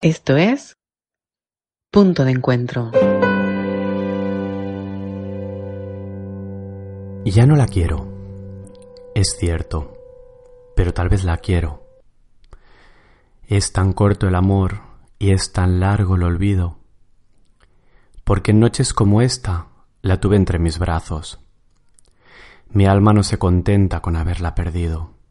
esto es Punto de Encuentro. Ya no la quiero. Es cierto, pero tal vez la quiero. Es tan corto el amor y es tan largo el olvido, porque en noches como esta la tuve entre mis brazos. Mi alma no se contenta con haberla perdido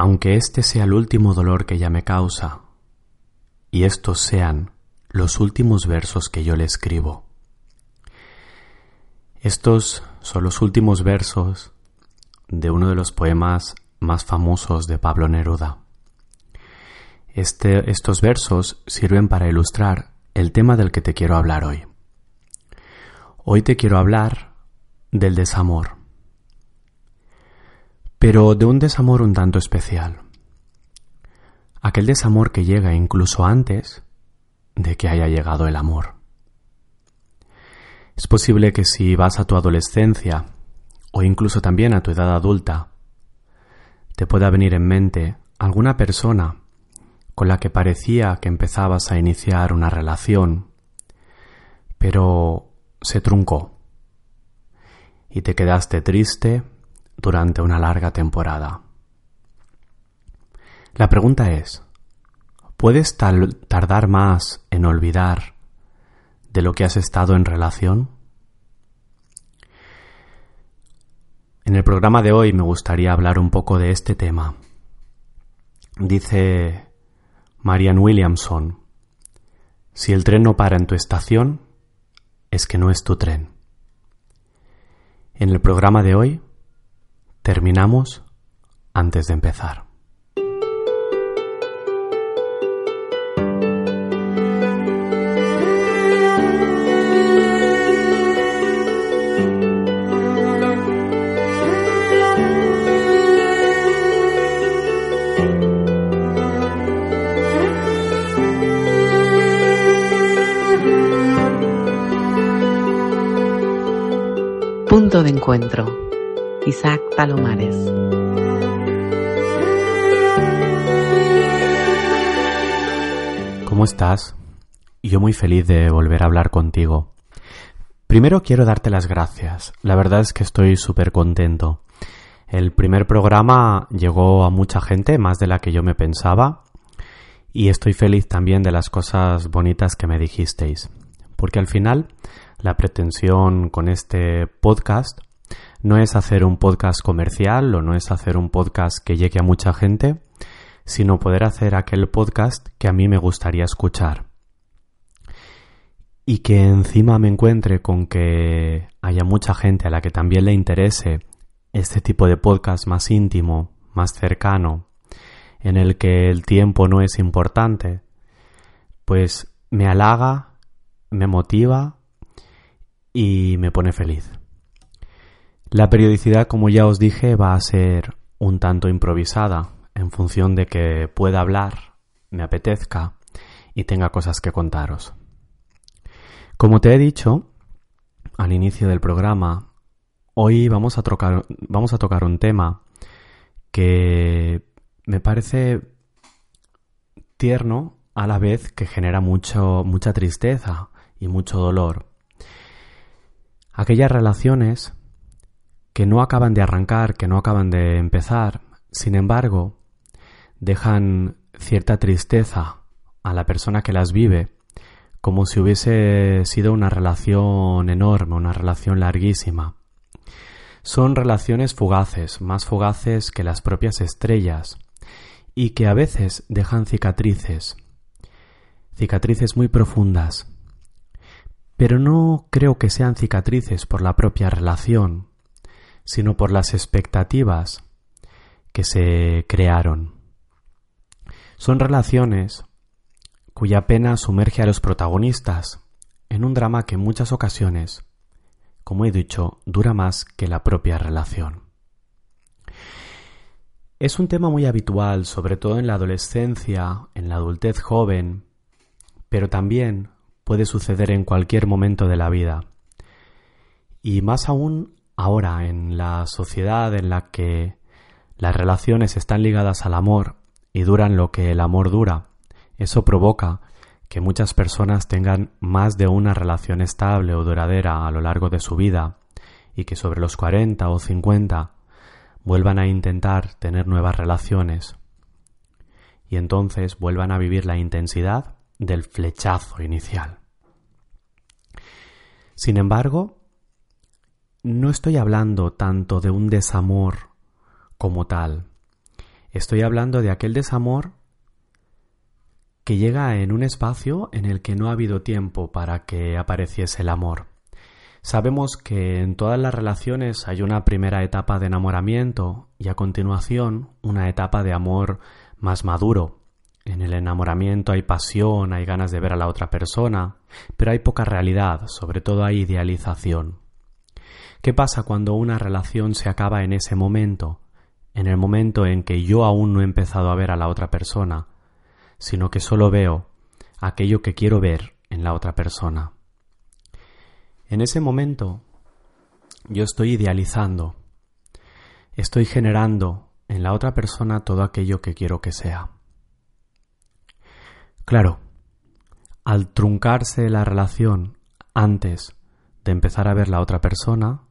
aunque este sea el último dolor que ella me causa, y estos sean los últimos versos que yo le escribo. Estos son los últimos versos de uno de los poemas más famosos de Pablo Neruda. Este, estos versos sirven para ilustrar el tema del que te quiero hablar hoy. Hoy te quiero hablar del desamor pero de un desamor un tanto especial. Aquel desamor que llega incluso antes de que haya llegado el amor. Es posible que si vas a tu adolescencia o incluso también a tu edad adulta, te pueda venir en mente alguna persona con la que parecía que empezabas a iniciar una relación, pero se truncó y te quedaste triste durante una larga temporada. La pregunta es, ¿puedes tardar más en olvidar de lo que has estado en relación? En el programa de hoy me gustaría hablar un poco de este tema. Dice Marianne Williamson, si el tren no para en tu estación, es que no es tu tren. En el programa de hoy Terminamos antes de empezar. Punto de encuentro Isaac Palomares. ¿Cómo estás? Yo muy feliz de volver a hablar contigo. Primero quiero darte las gracias. La verdad es que estoy súper contento. El primer programa llegó a mucha gente, más de la que yo me pensaba, y estoy feliz también de las cosas bonitas que me dijisteis. Porque al final la pretensión con este podcast no es hacer un podcast comercial o no es hacer un podcast que llegue a mucha gente, sino poder hacer aquel podcast que a mí me gustaría escuchar. Y que encima me encuentre con que haya mucha gente a la que también le interese este tipo de podcast más íntimo, más cercano, en el que el tiempo no es importante, pues me halaga, me motiva y me pone feliz. La periodicidad, como ya os dije, va a ser un tanto improvisada, en función de que pueda hablar, me apetezca y tenga cosas que contaros. Como te he dicho al inicio del programa, hoy vamos a, tocar, un tema que me parece tierno a la vez que genera mucho, mucha tristeza y mucho dolor. Aquellas relaciones que no acaban de arrancar, que no acaban de empezar, sin embargo, dejan cierta tristeza a la persona que las vive, como si hubiese sido una relación enorme, una relación larguísima. Son relaciones fugaces, más fugaces que las propias estrellas, y que a veces dejan cicatrices, cicatrices muy profundas. Pero no creo que sean cicatrices por la propia relación, sino por las expectativas que se crearon. Son relaciones cuya pena sumerge a los protagonistas en un drama que en muchas ocasiones, como he dicho, dura más que la propia relación. Es un tema muy habitual, sobre todo en la adolescencia, en la adultez joven, pero también puede suceder en cualquier momento de la vida. Y más aún ahora, en la sociedad en la que las relaciones están ligadas al amor y duran lo que el amor dura, eso provoca que muchas personas tengan más de una relación estable o duradera a lo largo de su vida y que sobre los 40 o 50 vuelvan a intentar tener nuevas relaciones y entonces vuelvan a vivir la intensidad del flechazo inicial. Sin embargo, no estoy hablando tanto de un desamor como tal. Estoy hablando de aquel desamor que llega en un espacio en el que no ha habido tiempo para que apareciese el amor. Sabemos que en todas las relaciones hay una primera etapa de enamoramiento y a continuación una etapa de amor más maduro. En el enamoramiento hay pasión, hay ganas de ver a la otra persona, pero hay poca realidad, sobre todo hay idealización. ¿Qué pasa cuando una relación se acaba en ese momento? En el momento en que yo aún no he empezado a ver a la otra persona, sino que solo veo aquello que quiero ver en la otra persona. En ese momento yo estoy idealizando, estoy generando en la otra persona todo aquello que quiero que sea. Claro, al truncarse la relación antes de empezar a ver la otra persona,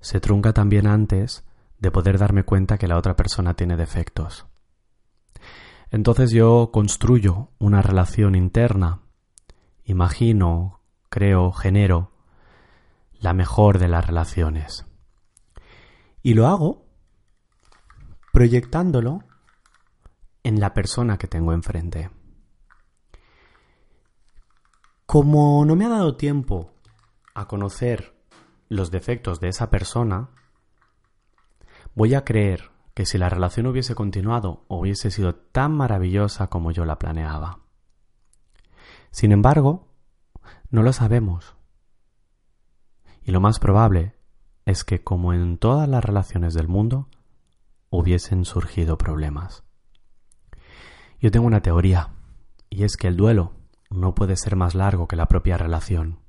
se trunca también antes de poder darme cuenta que la otra persona tiene defectos. Entonces yo construyo una relación interna, imagino, creo, genero la mejor de las relaciones. Y lo hago proyectándolo en la persona que tengo enfrente. Como no me ha dado tiempo a conocer los defectos de esa persona, voy a creer que si la relación hubiese continuado hubiese sido tan maravillosa como yo la planeaba. Sin embargo, no lo sabemos y lo más probable es que, como en todas las relaciones del mundo, hubiesen surgido problemas. Yo tengo una teoría, y es que el duelo no puede ser más largo que la propia relación.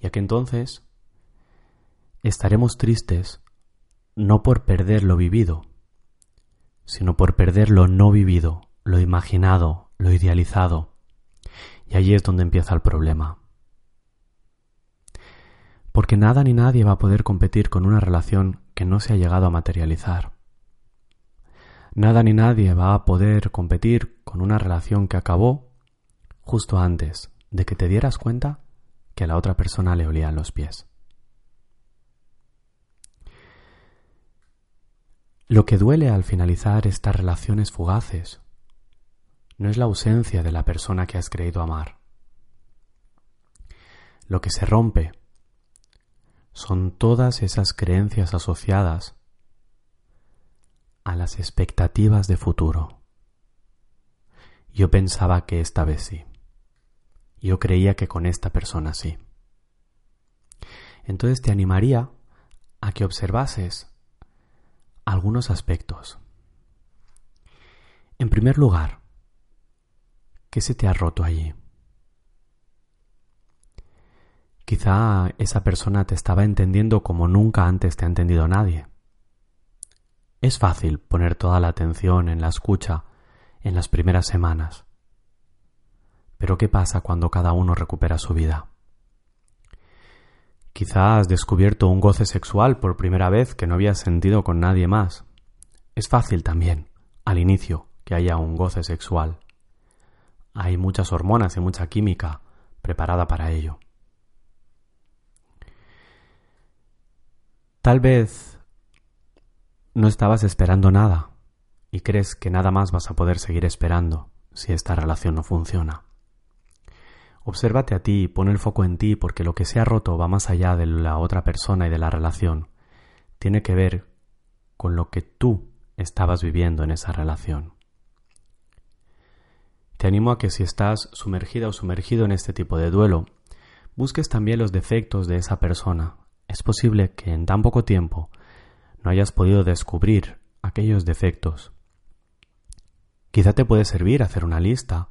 Ya que entonces estaremos tristes no por perder lo vivido, sino por perder lo no vivido, lo imaginado, lo idealizado. Y allí es donde empieza el problema porque nada ni nadie va a poder competir con una relación que no se ha llegado a materializar. Nada ni nadie va a poder competir con una relación que acabó justo antes de que te dieras cuenta que a la otra persona le olían los pies. Lo que duele al finalizar estas relaciones fugaces no es la ausencia de la persona que has creído amar. Lo que se rompe son todas esas creencias asociadas a las expectativas de futuro. Yo pensaba que esta vez sí. Yo creía que con esta persona sí. Entonces te animaría a que observases algunos aspectos. En primer lugar, ¿qué se te ha roto allí? Quizá esa persona te estaba entendiendo como nunca antes te ha entendido nadie. Es fácil poner toda la atención en la escucha en las primeras semanas. Pero ¿qué pasa cuando cada uno recupera su vida? Quizá has descubierto un goce sexual por primera vez que no habías sentido con nadie más. Es fácil también, al inicio, que haya un goce sexual. Hay muchas hormonas y mucha química preparada para ello. Tal vez no estabas esperando nada y crees que nada más vas a poder seguir esperando si esta relación no funciona. Obsérvate a ti, pon el foco en ti porque lo que se ha roto va más allá de la otra persona y de la relación. Tiene que ver con lo que tú estabas viviendo en esa relación. animo a que si estás sumergida o sumergido en este tipo de duelo, busques también los defectos de esa persona. Es posible que en tan poco tiempo no hayas podido descubrir aquellos defectos. Quizá te puede servir hacer una lista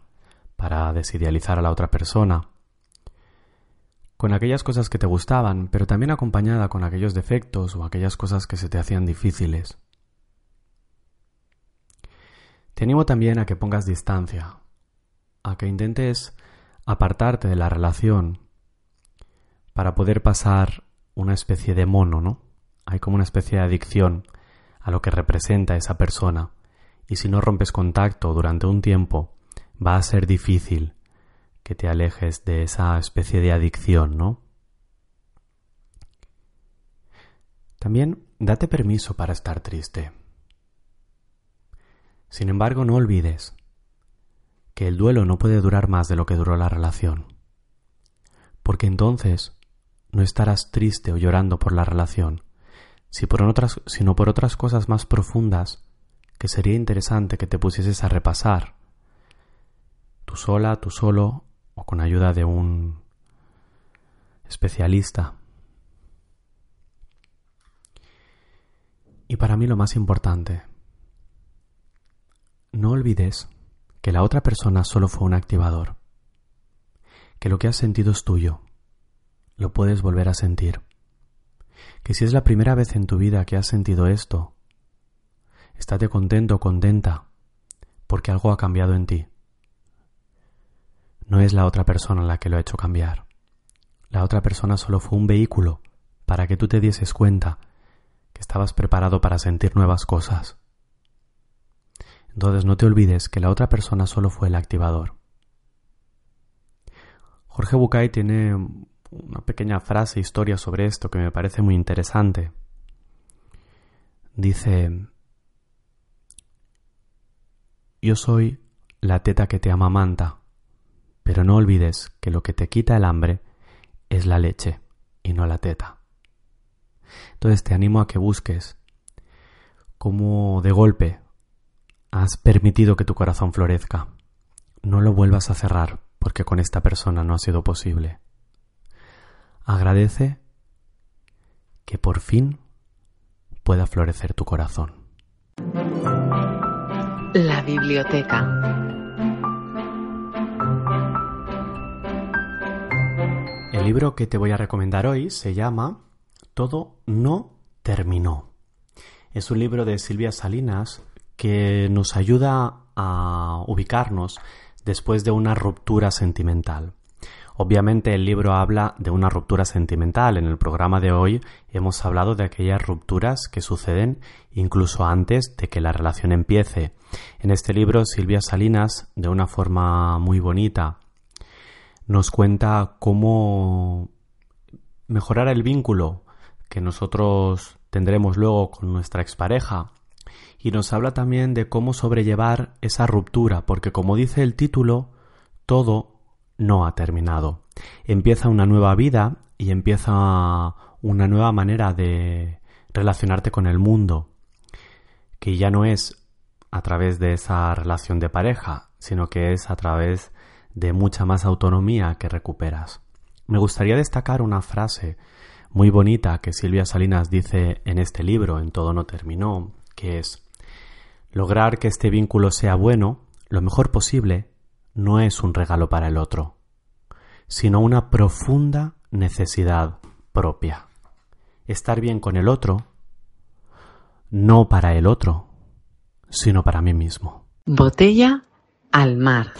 para desidealizar a la otra persona, con aquellas cosas que te gustaban, pero también acompañada con aquellos defectos o aquellas cosas que se te hacían difíciles. Te animo también a que pongas distancia, a que intentes apartarte de la relación para poder pasar una especie de mono, ¿no? Hay como una especie de adicción a lo que representa esa persona y si no rompes contacto durante un tiempo va a ser difícil que te alejes de esa especie de adicción, ¿no? También date permiso para estar triste. Sin embargo, no olvides que el duelo no puede durar más de lo que duró la relación, porque entonces no estarás triste o llorando por la relación, sino por otras cosas más profundas que sería interesante que te pusieses a repasar, tú sola, tú solo o con ayuda de un especialista. Y para mí lo más importante, no olvides que la otra persona solo fue un activador, que lo que has sentido es tuyo, lo puedes volver a sentir, que si es la primera vez en tu vida que has sentido esto, estate contento o contenta, porque algo ha cambiado en ti. No es la otra persona la que lo ha hecho cambiar. La otra persona solo fue un vehículo para que tú te dieses cuenta que estabas preparado para sentir nuevas cosas. Entonces no te olvides que la otra persona solo fue el activador. Jorge Bucay tiene una pequeña frase, historia sobre esto que me parece muy interesante. Dice, yo soy la teta que te amamanta, pero no olvides que lo que te quita el hambre es la leche y no la teta. Entonces te animo a que busques cómo de golpe has permitido que tu corazón florezca. No lo vuelvas a cerrar porque con esta persona no ha sido posible. Agradece que por fin pueda florecer tu corazón. La biblioteca. Libro que te voy a recomendar hoy se llama Todo no terminó. Es un libro de Silvia Salinas que nos ayuda a ubicarnos después de una ruptura sentimental. Obviamente el libro habla de una ruptura sentimental. En el programa de hoy hemos hablado de aquellas rupturas que suceden incluso antes de que la relación empiece. En este libro Silvia Salinas, de una forma muy bonita, nos cuenta cómo mejorar el vínculo que nosotros tendremos luego con nuestra expareja y nos habla también de cómo sobrellevar esa ruptura, porque como dice el título, todo no ha terminado. Empieza una nueva vida y empieza una nueva manera de relacionarte con el mundo, que ya no es a través de esa relación de pareja, sino que es a través de mucha más autonomía que recuperas. Me gustaría destacar una frase muy bonita que Silvia Salinas dice en este libro, En todo no terminó, que es Lograr que este vínculo sea bueno, lo mejor posible, no es un regalo para el otro, sino una profunda necesidad propia. Estar bien con el otro, no para el otro, sino para mí mismo. Botella al mar.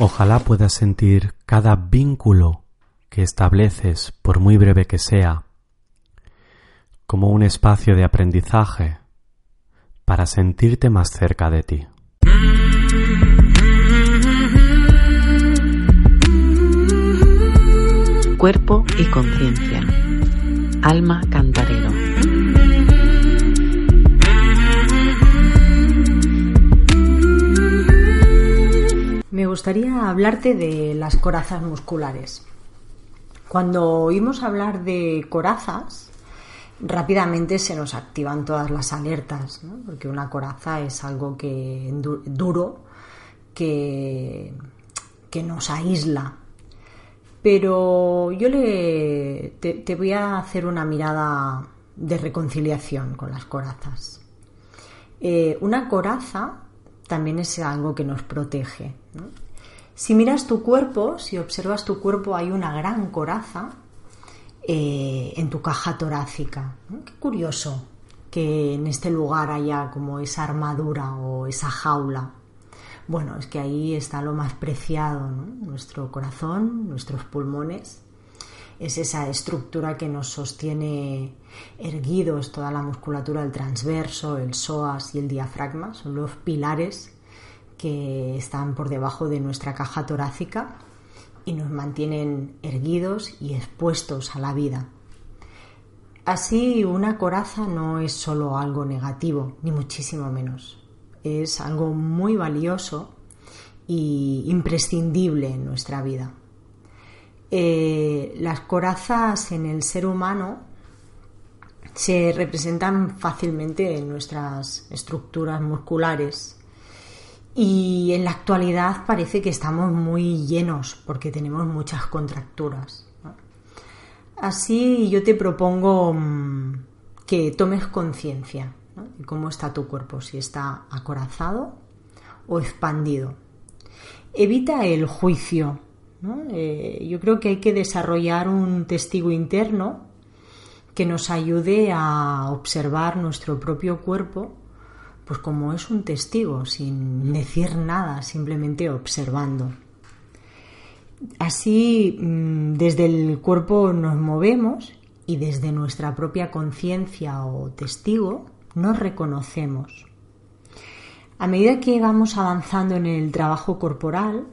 Ojalá puedas sentir cada vínculo que estableces, por muy breve que sea, como un espacio de aprendizaje para sentirte más cerca de ti. Cuerpo y conciencia. Alma cantarero. Me gustaría hablarte de las corazas musculares. Cuando oímos hablar de corazas, rápidamente se nos activan todas las alertas, porque una coraza es algo que duro que, que nos aísla. Pero yo le, te, voy a hacer una mirada de reconciliación con las corazas. Eh, una coraza también es algo que nos protege. Si miras tu cuerpo, si observas tu cuerpo, hay una gran coraza eh, en tu caja torácica. Qué curioso que en este lugar haya como esa armadura o esa jaula. Bueno, es que ahí está lo más preciado, nuestro corazón, nuestros pulmones. Es esa estructura que nos sostiene erguidos, toda la musculatura del transverso, el psoas y el diafragma, son los pilares que están por debajo de nuestra caja torácica y nos mantienen erguidos y expuestos a la vida. Así, una coraza no es solo algo negativo, ni muchísimo menos. Es algo muy valioso y imprescindible en nuestra vida. Eh, las corazas en el ser humano se representan fácilmente en nuestras estructuras musculares y en la actualidad parece que estamos muy llenos porque tenemos muchas contracturas. Así yo te propongo mm, que tomes conciencia de cómo está tu cuerpo, si está acorazado o expandido. Evita el juicio. Eh, yo creo que hay que desarrollar un testigo interno que nos ayude a observar nuestro propio cuerpo pues como es un testigo, sin decir nada, simplemente observando. Así, mm, desde el cuerpo nos movemos y desde nuestra propia conciencia o testigo nos reconocemos. A medida que vamos avanzando en el trabajo corporal,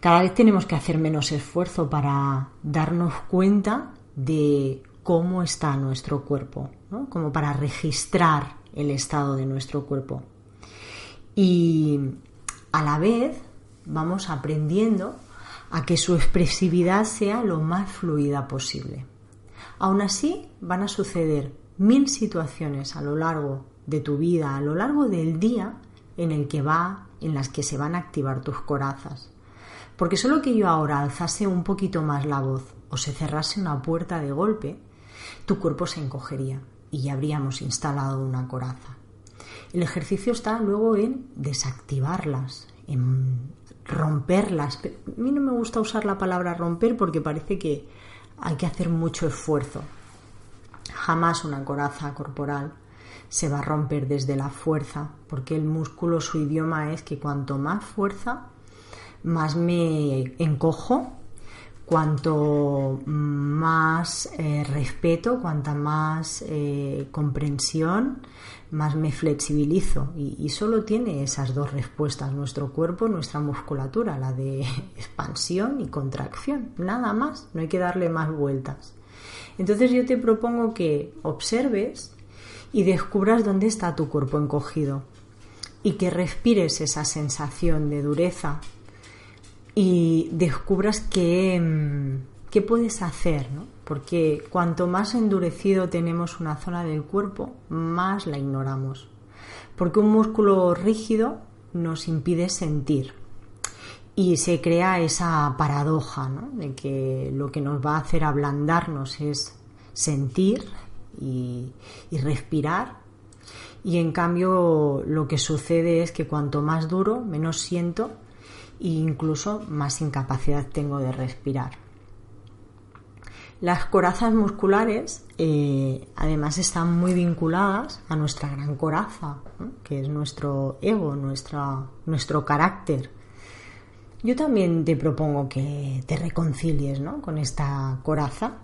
cada vez tenemos que hacer menos esfuerzo para darnos cuenta de cómo está nuestro cuerpo, como para registrar el estado de nuestro cuerpo. Y a la vez vamos aprendiendo a que su expresividad sea lo más fluida posible. Aún así, van a suceder mil situaciones a lo largo de tu vida, a lo largo del día en el que va, en las que se van a activar tus corazas. Porque solo que yo ahora alzase un poquito más la voz o se cerrase una puerta de golpe, tu cuerpo se encogería y ya habríamos instalado una coraza. El ejercicio está luego en desactivarlas, en romperlas. A mí no me gusta usar la palabra romper porque parece que hay que hacer mucho esfuerzo. Jamás una coraza corporal se va a romper desde la fuerza, porque el músculo, su idioma es que cuanto más fuerza, más me encojo cuanto más eh, respeto, cuanta más eh, comprensión, más me flexibilizo. Y, solo tiene esas dos respuestas nuestro cuerpo, nuestra musculatura, la de expansión y contracción. Nada más, no hay que darle más vueltas. Entonces yo te propongo que observes y descubras dónde está tu cuerpo encogido y que respires esa sensación de dureza y descubras qué, mm, qué puedes hacer, ¿no? porque cuanto más endurecido tenemos una zona del cuerpo, más la ignoramos. Porque un músculo rígido nos impide sentir. Y se crea esa paradoja ¿no? de que lo que nos va a hacer ablandarnos es sentir y, y respirar. Y en cambio lo que sucede es que cuanto más duro, menos siento e incluso más incapacidad tengo de respirar. Las corazas musculares eh, además están muy vinculadas a nuestra gran coraza, que es nuestro ego, nuestro carácter. Yo también te propongo que te reconcilies con esta coraza.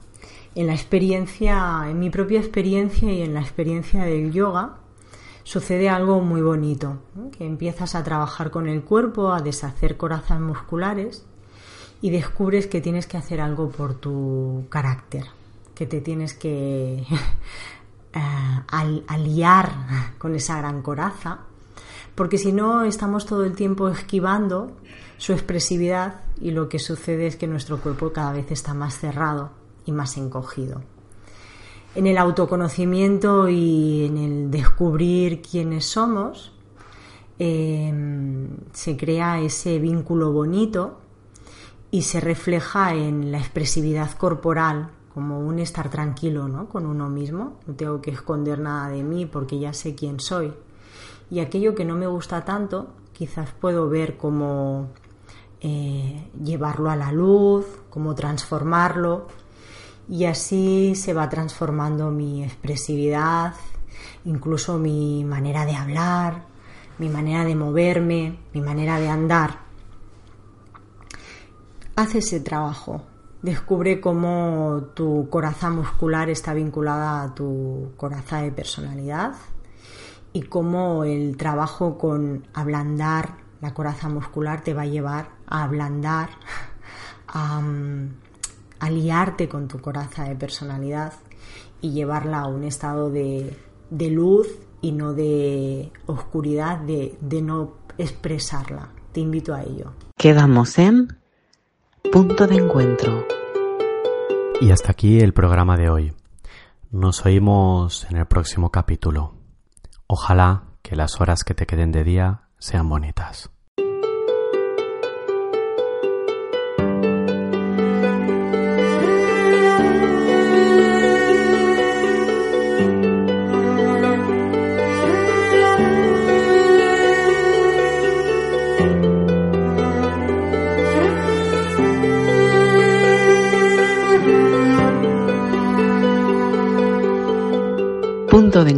En la experiencia, en mi propia experiencia y en la experiencia del yoga, sucede algo muy bonito, que empiezas a trabajar con el cuerpo, a deshacer corazas musculares y descubres que tienes que hacer algo por tu carácter, que te tienes que eh, aliar con esa gran coraza, porque si no estamos todo el tiempo esquivando su expresividad y lo que sucede es que nuestro cuerpo cada vez está más cerrado y más encogido. En el autoconocimiento y en el descubrir quiénes somos, em, se crea ese vínculo bonito y se refleja en la expresividad corporal como un estar tranquilo ¿no? con uno mismo. No tengo que esconder nada de mí porque ya sé quién soy. Y aquello que no me gusta tanto, quizás puedo ver cómo eh, llevarlo a la luz, cómo transformarlo. Y así se va transformando mi expresividad, incluso mi manera de hablar, mi manera de moverme, mi manera de andar. Haz ese trabajo, Descubre cómo tu coraza muscular está vinculada a tu coraza de personalidad y cómo el trabajo con ablandar la coraza muscular te va a llevar a ablandar, a, aliarte con tu coraza de personalidad y llevarla a un estado de, luz y no de oscuridad, de, de no expresarla. Te invito a ello. Quedamos en punto de encuentro. Y hasta aquí el programa de hoy. Nos oímos en el próximo capítulo. Ojalá que las horas que te queden de día sean bonitas.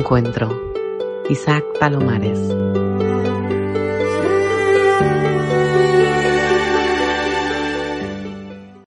Encuentro. Isaac Palomares.